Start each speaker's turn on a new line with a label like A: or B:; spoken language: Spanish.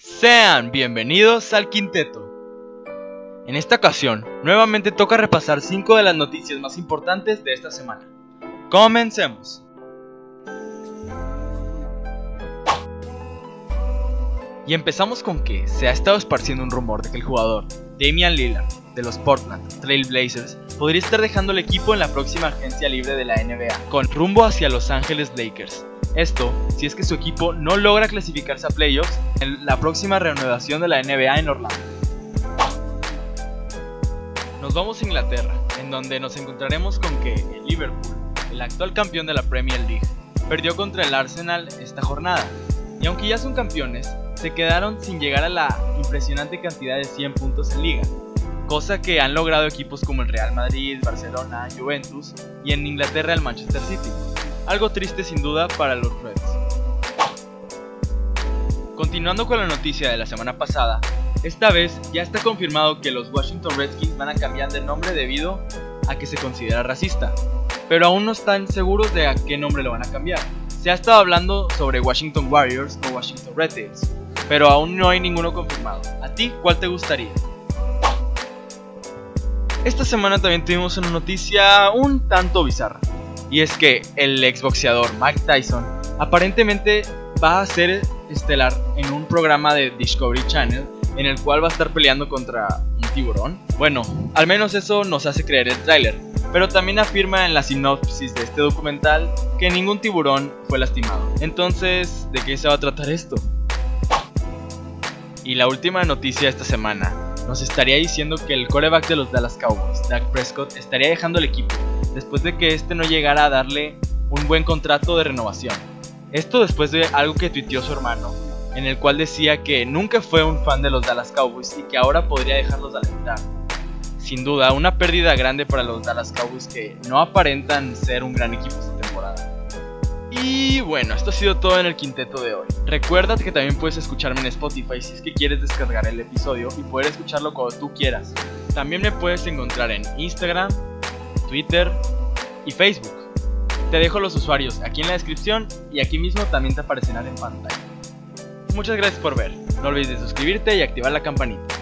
A: Sean bienvenidos al quinteto. En esta ocasión, nuevamente toca repasar 5 de las noticias más importantes de esta semana. Comencemos. Y empezamos con que se ha estado esparciendo un rumor de que el jugador Damian Lillard de los Portland Trail Blazers podría estar dejando el equipo en la próxima agencia libre de la NBA, con rumbo hacia Los Ángeles Lakers. Esto si es que su equipo no logra clasificarse a playoffs en la próxima reanudación de la NBA en Orlando. Nos vamos a Inglaterra, en donde nos encontraremos con que el Liverpool, el actual campeón de la Premier League, perdió contra el Arsenal esta jornada. Y aunque ya son campeones, se quedaron sin llegar a la impresionante cantidad de 100 puntos en liga, cosa que han logrado equipos como el Real Madrid, Barcelona, Juventus y en Inglaterra el Manchester City. Algo triste sin duda para los Reds. Continuando con la noticia de la semana pasada, esta vez ya está confirmado que los Washington Redskins van a cambiar de nombre debido a que se considera racista, pero aún no están seguros de a qué nombre lo van a cambiar. Se ha estado hablando sobre Washington Warriors o Washington Red Tails, pero aún no hay ninguno confirmado. ¿A ti cuál te gustaría? Esta semana también tuvimos una noticia un tanto bizarra. Y es que el exboxeador Mike Tyson aparentemente va a ser estelar en un programa de Discovery Channel en el cual va a estar peleando contra un tiburón. Bueno, al menos eso nos hace creer el tráiler, pero también afirma en la sinopsis de este documental que ningún tiburón fue lastimado. Entonces, ¿de qué se va a tratar esto? Y la última noticia esta semana nos estaría diciendo que el coreback de los Dallas Cowboys, Dak Prescott, estaría dejando el equipo después de que este no llegara a darle un buen contrato de renovación. Esto después de algo que tuiteó su hermano, en el cual decía que nunca fue un fan de los Dallas Cowboys y que ahora podría dejarlos de alentar. Sin duda, una pérdida grande para los Dallas Cowboys que no aparentan ser un gran equipo esta temporada. Y bueno, esto ha sido todo en el quinteto de hoy. Recuerda que también puedes escucharme en Spotify si es que quieres descargar el episodio y poder escucharlo cuando tú quieras. También me puedes encontrar en Instagram, Twitter y Facebook. Te dejo los usuarios aquí en la descripción y aquí mismo también te aparecerán en pantalla. Muchas gracias por ver, no olvides de suscribirte y activar la campanita.